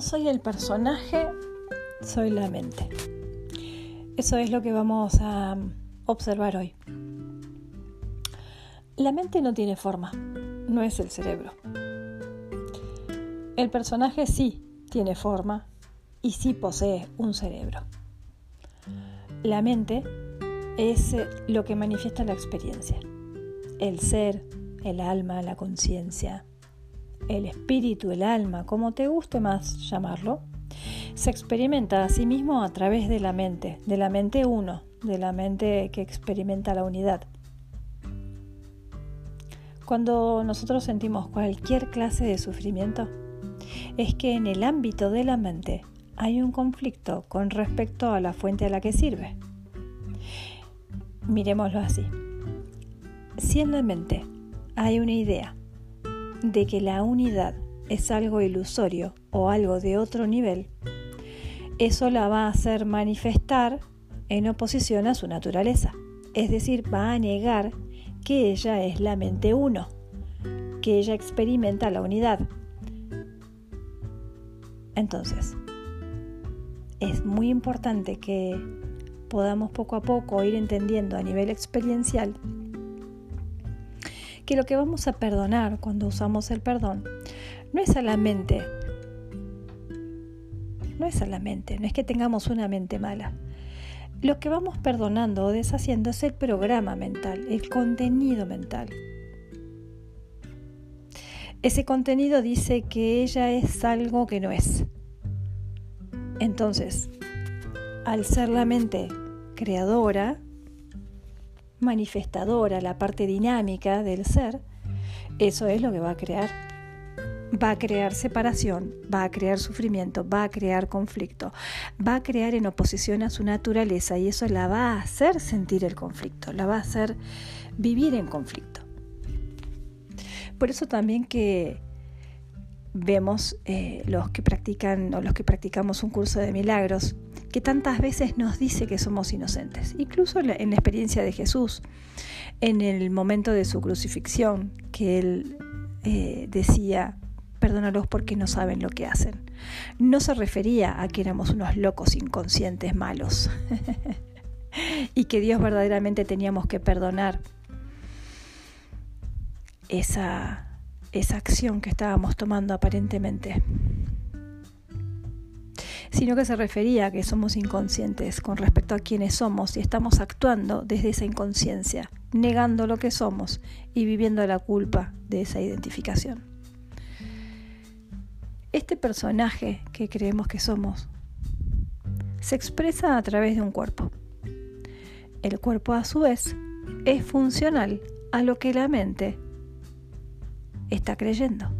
Soy el personaje, soy la mente. Eso es lo que vamos a observar hoy. La mente no tiene forma, no es el cerebro. El personaje sí tiene forma y sí posee un cerebro. La mente es lo que manifiesta la experiencia, el ser, el alma, la conciencia, el espíritu, el alma, como te guste más llamarlo, se experimenta a sí mismo a través de la mente, de la mente uno, de la mente que experimenta la unidad. Cuando nosotros sentimos cualquier clase de sufrimiento, es que en el ámbito de la mente hay un conflicto con respecto a la fuente a la que sirve. Miremoslo así. Si en la mente hay una idea de que la unidad es algo ilusorio o algo de otro nivel, eso la va a hacer manifestar en oposición a su naturaleza. Es decir, va a negar que ella es la mente uno, que ella experimenta la unidad. Entonces, es muy importante que podamos poco a poco ir entendiendo a nivel experiencial que lo que vamos a perdonar cuando usamos el perdón no es a la mente, no es a la mente, no es que tengamos una mente mala. Lo que vamos perdonando o deshaciendo es el programa mental, el contenido mental. Ese contenido dice que ella es algo que no es. Entonces, al ser la mente creadora, manifestadora, la parte dinámica del ser, eso es lo que va a crear. Va a crear separación, va a crear sufrimiento, va a crear conflicto, va a crear en oposición a su naturaleza y eso la va a hacer sentir el conflicto, la va a hacer vivir en conflicto. Por eso también que vemos eh, los que practican o los que practicamos un curso de milagros, que tantas veces nos dice que somos inocentes, incluso en la, experiencia de Jesús, en el momento de su crucifixión, que él eh, decía, perdónalos porque no saben lo que hacen. No se refería a que éramos unos locos inconscientes malos y que Dios verdaderamente teníamos que perdonar esa esa acción que estábamos tomando aparentemente, sino que se refería a que somos inconscientes con respecto a quiénes somos y estamos actuando desde esa inconsciencia, negando lo que somos y viviendo la culpa de esa identificación. Este personaje que creemos que somos se expresa a través de un cuerpo. El cuerpo a su vez es funcional a lo que la mente está creyendo.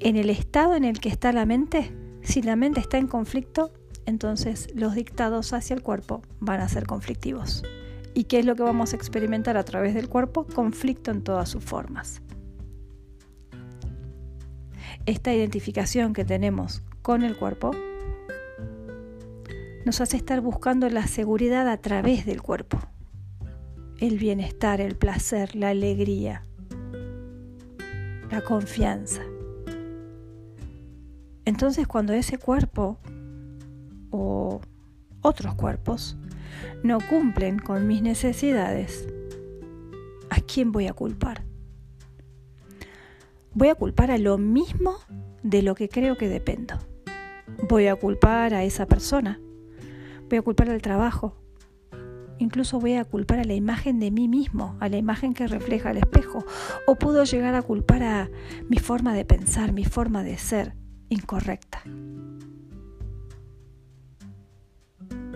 En el estado en el que está la mente, si la mente está en conflicto, entonces los dictados hacia el cuerpo van a ser conflictivos. ¿Y qué es lo que vamos a experimentar a través del cuerpo? Conflicto en todas sus formas. Esta identificación que tenemos con el cuerpo nos hace estar buscando la seguridad a través del cuerpo el bienestar, el placer, la alegría, la confianza. Entonces cuando ese cuerpo o otros cuerpos no cumplen con mis necesidades, ¿a quién voy a culpar? Voy a culpar a lo mismo de lo que creo que dependo. Voy a culpar a esa persona. Voy a culpar al trabajo. Incluso voy a culpar a la imagen de mí mismo, a la imagen que refleja el espejo. O puedo llegar a culpar a mi forma de pensar, mi forma de ser incorrecta.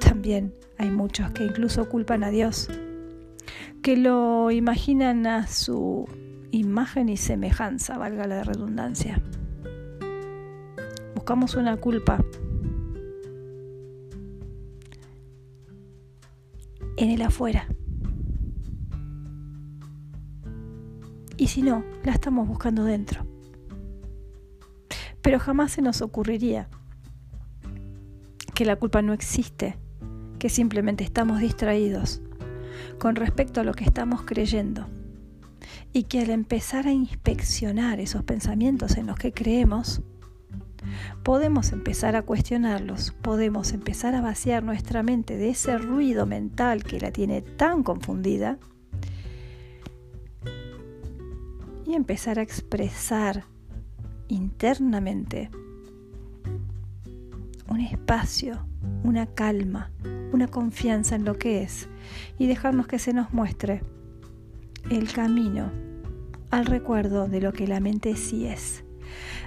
También hay muchos que incluso culpan a Dios, que lo imaginan a su imagen y semejanza, valga la redundancia. Buscamos una culpa en el afuera. Y si no, la estamos buscando dentro. Pero jamás se nos ocurriría que la culpa no existe, que simplemente estamos distraídos con respecto a lo que estamos creyendo. Y que al empezar a inspeccionar esos pensamientos en los que creemos, podemos empezar a cuestionarlos, podemos empezar a vaciar nuestra mente de ese ruido mental que la tiene tan confundida y empezar a expresar internamente un espacio, una calma, una confianza en lo que es y dejarnos que se nos muestre el camino al recuerdo de lo que la mente sí es.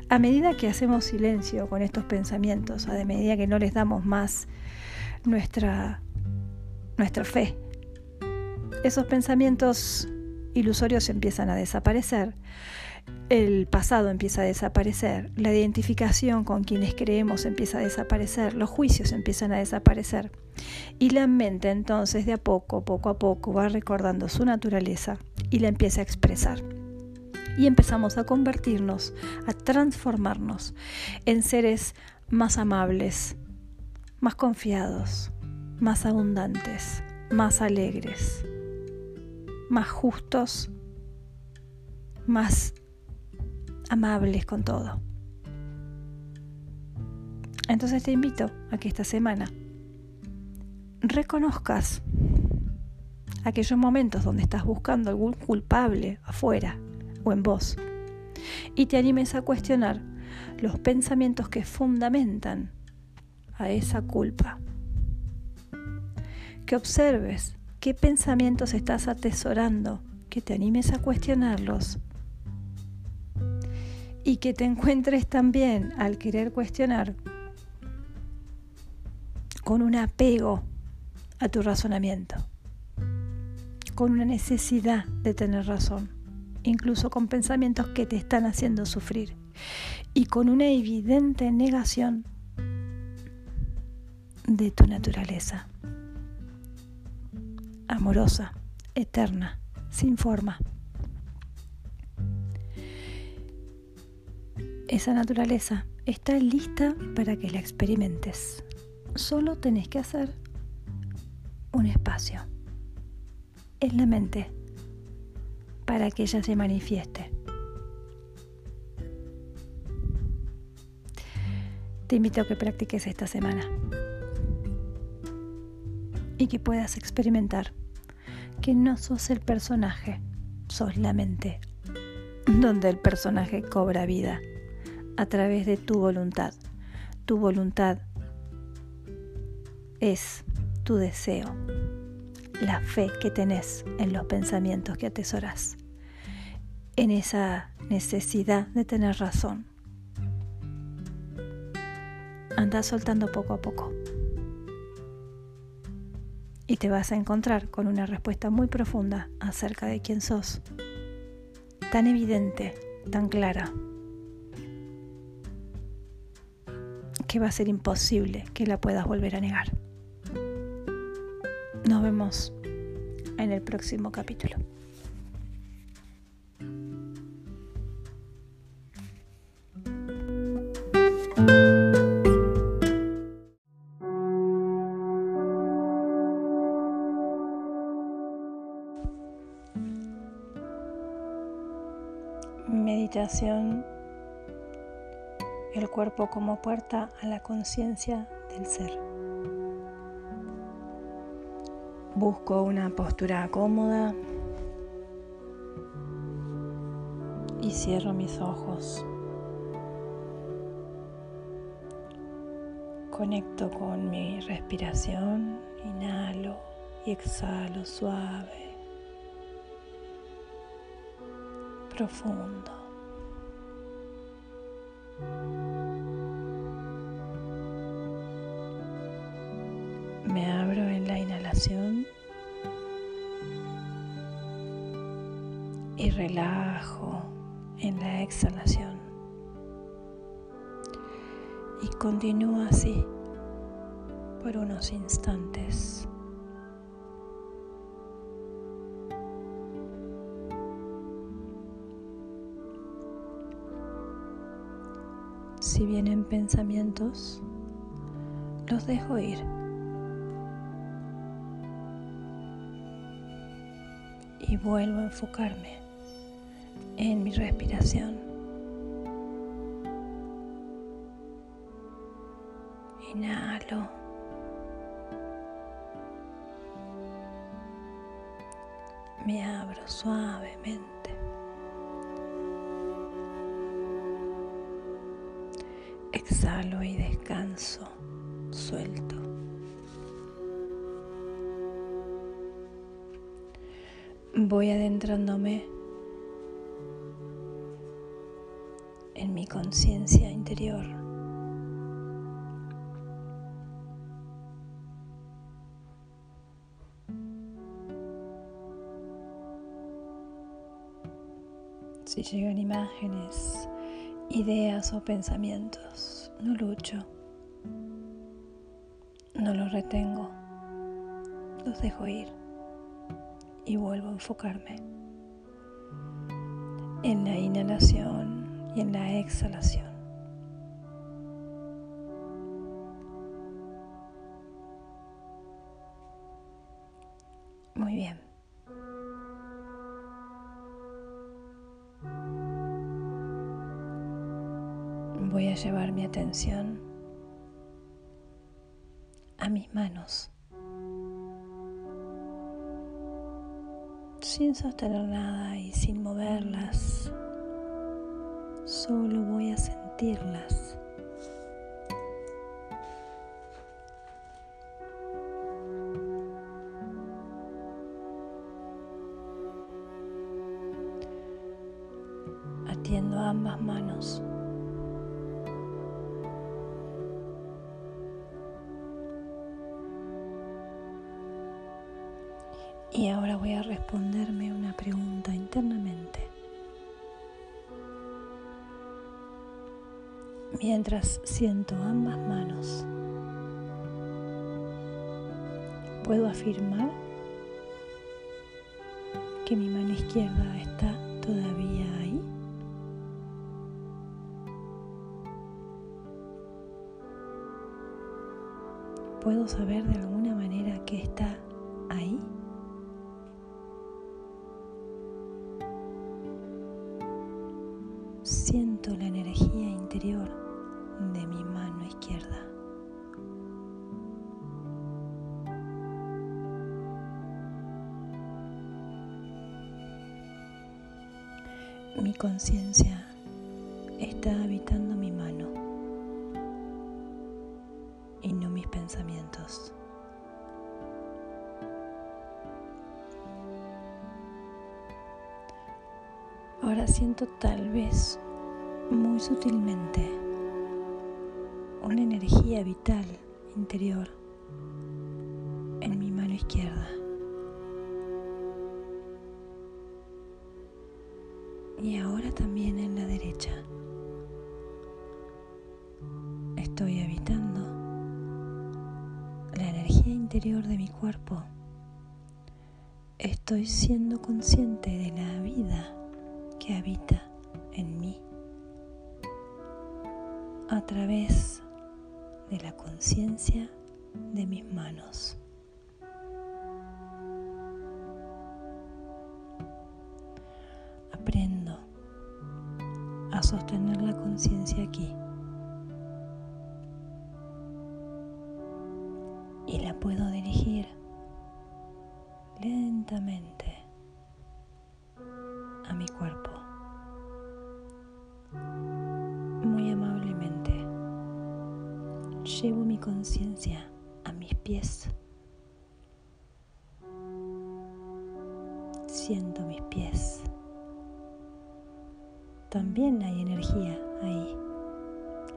A medida que hacemos silencio con estos pensamientos, a medida que no les damos más nuestra, nuestra fe, esos pensamientos ilusorios empiezan a desaparecer, el pasado empieza a desaparecer, la identificación con quienes creemos empieza a desaparecer, los juicios empiezan a desaparecer y la mente entonces de a poco, poco a poco va recordando su naturaleza y la empieza a expresar. Y empezamos a convertirnos, a transformarnos en seres más amables, más confiados, más abundantes, más alegres, más justos, más amables con todo. Entonces te invito a que esta semana reconozcas aquellos momentos donde estás buscando algún culpable afuera o en vos y te animes a cuestionar los pensamientos que fundamentan a esa culpa. Que observes qué pensamientos estás atesorando, que te animes a cuestionarlos y que te encuentres también al querer cuestionar con un apego a tu razonamiento, con una necesidad de tener razón, incluso con pensamientos que te están haciendo sufrir y con una evidente negación de tu naturaleza, amorosa, eterna, sin forma. Esa naturaleza está lista para que la experimentes. Solo tenés que hacer un espacio en la mente para que ella se manifieste. Te invito a que practiques esta semana y que puedas experimentar que no sos el personaje, sos la mente, donde el personaje cobra vida a través de tu voluntad. Tu voluntad es tu deseo, la fe que tenés en los pensamientos que atesoras, en esa necesidad de tener razón. Anda soltando poco a poco y te vas a encontrar con una respuesta muy profunda acerca de quién sos, tan evidente, tan clara. Que va a ser imposible que la puedas volver a negar. Nos vemos en el próximo capítulo. Meditación el cuerpo como puerta a la conciencia del ser. Busco una postura cómoda y cierro mis ojos. Conecto con mi respiración, inhalo y exhalo suave, profundo. Me abro en la inhalación y relajo en la exhalación. Y continúo así por unos instantes. Si vienen pensamientos, los dejo ir. Y vuelvo a enfocarme en mi respiración. Inhalo. Me abro suavemente. Exhalo y descanso suelto. Voy adentrándome en mi conciencia interior. Si llegan imágenes, ideas o pensamientos, no lucho, no los retengo, los dejo ir y vuelvo a enfocarme en la inhalación y en la exhalación. Muy bien. Llevar mi atención a mis manos. Sin sostener nada y sin moverlas, solo voy a sentirlas. Y ahora voy a responderme una pregunta internamente. Mientras siento ambas manos, puedo afirmar que mi mano izquierda está todavía ahí. ¿Puedo saber de alguna manera que está ahí? Mi conciencia está habitando mi mano y no mis pensamientos. Ahora siento tal vez muy sutilmente una energía vital interior Estoy habitando la energía interior de mi cuerpo. Estoy siendo consciente de la vida que habita en mí a través de la conciencia de mis manos. Aprendo a sostener la conciencia aquí llevo mi conciencia a mis pies. Siento mis pies. También hay energía ahí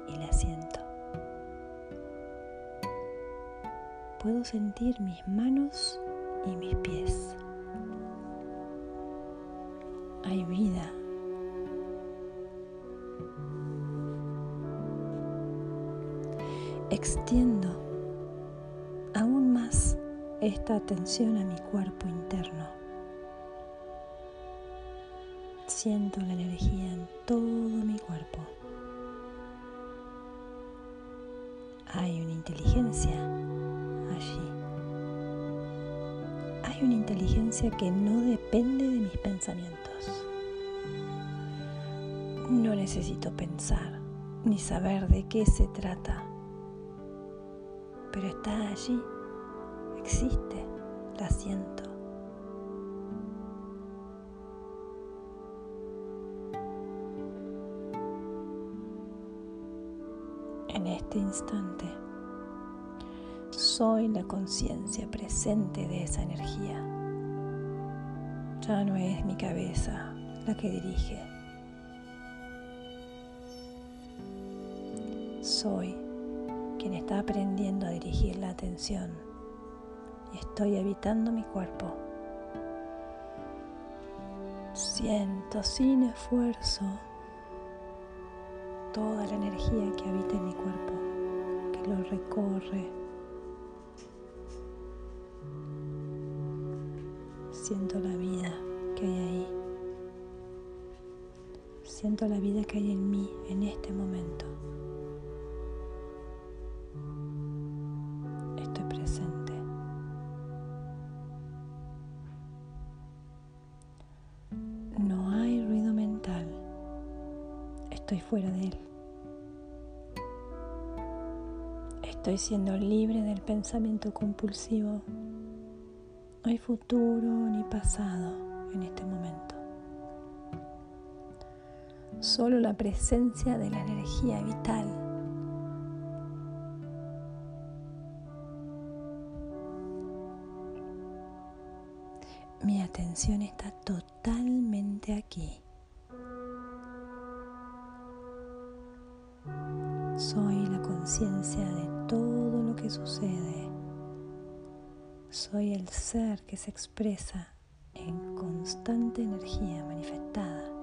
y la siento. Puedo sentir mis manos y mis pies. Hay vida. Extiendo aún más esta atención a mi cuerpo interno. Siento la energía en todo mi cuerpo. Hay una inteligencia allí. Hay una inteligencia que no depende de mis pensamientos. No necesito pensar ni saber de qué se trata, pero está allí, existe, la siento. En este instante soy la conciencia presente de esa energía. Ya no es mi cabeza la que dirige. Soy quien está aprendiendo a dirigir la atención y estoy habitando mi cuerpo. Siento sin esfuerzo toda la energía que habita en mi cuerpo, que lo recorre. Siento la vida que hay ahí. Siento la vida que hay en mí en este momento. Estoy fuera de él. Estoy siendo libre del pensamiento compulsivo. No hay futuro ni pasado en este momento. Solo la presencia de la energía vital. Mi atención está totalmente aquí. Conciencia de todo lo que sucede. Soy el ser que se expresa en constante energía manifestada.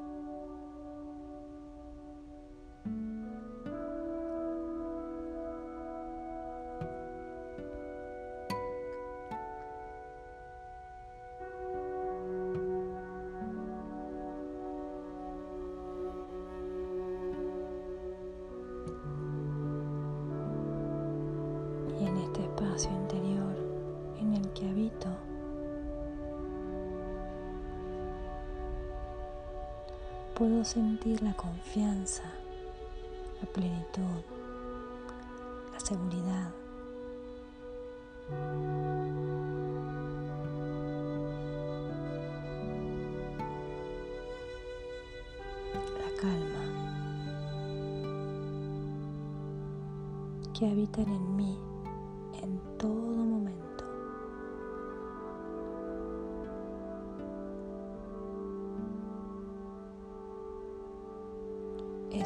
La confianza, la plenitud, la seguridad. La calma que habitan en mí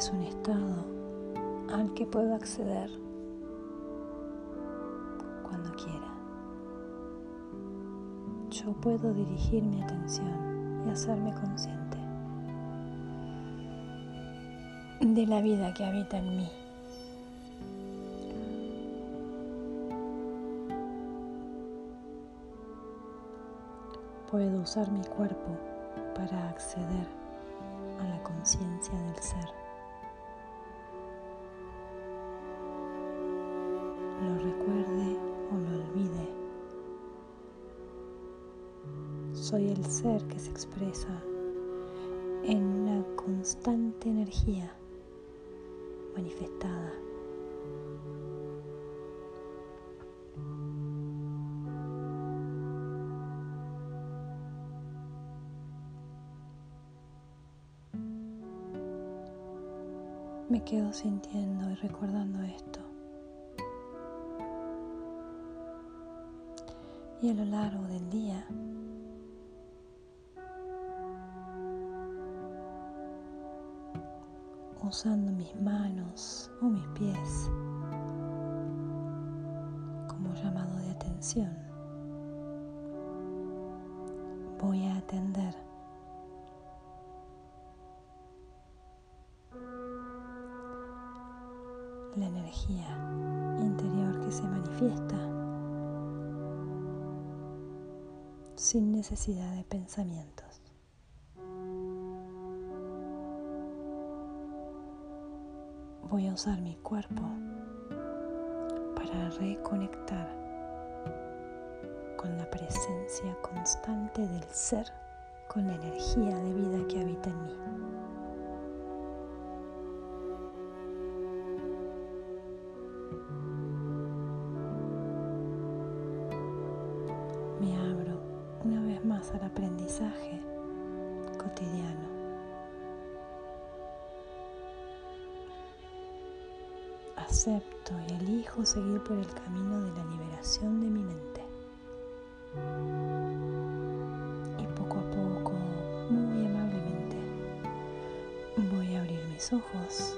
Es un estado al que puedo acceder cuando quiera. Yo puedo dirigir mi atención y hacerme consciente de la vida que habita en mí. Puedo usar mi cuerpo para acceder a la conciencia del ser. En una constante energía manifestada. Me quedo sintiendo y recordando esto. Y a lo largo del día usando mis manos o mis pies como llamado de atención, voy a atender la energía interior que se manifiesta sin necesidad de pensamientos. Voy a usar mi cuerpo para reconectar con la presencia constante del ser, con la energía de vida que habita en mí. Camino de la liberación de mi mente. Y poco a poco, muy amablemente, voy a abrir mis ojos.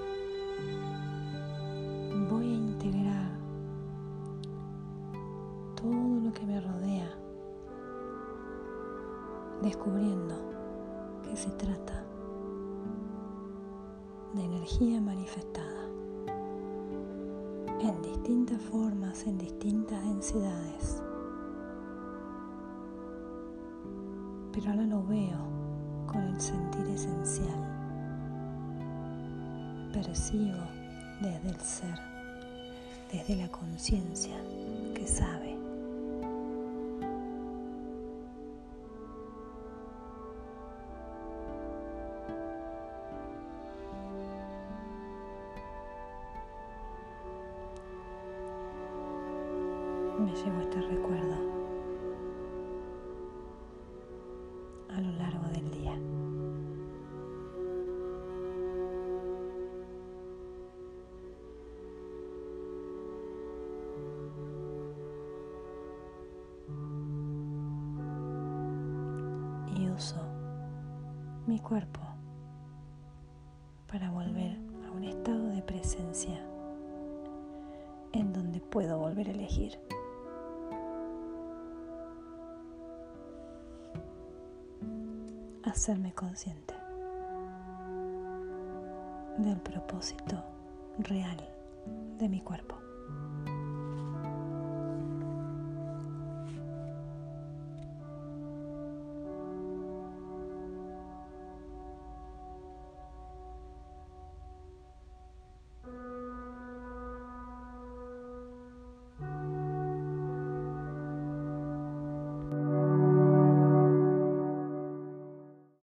En distintas densidades. Pero ahora lo veo con el sentir esencial. Percibo desde el ser, desde la conciencia que sabe. Volver a un estado de presencia en donde puedo volver a elegir. hacerme consciente del propósito real de mi cuerpo.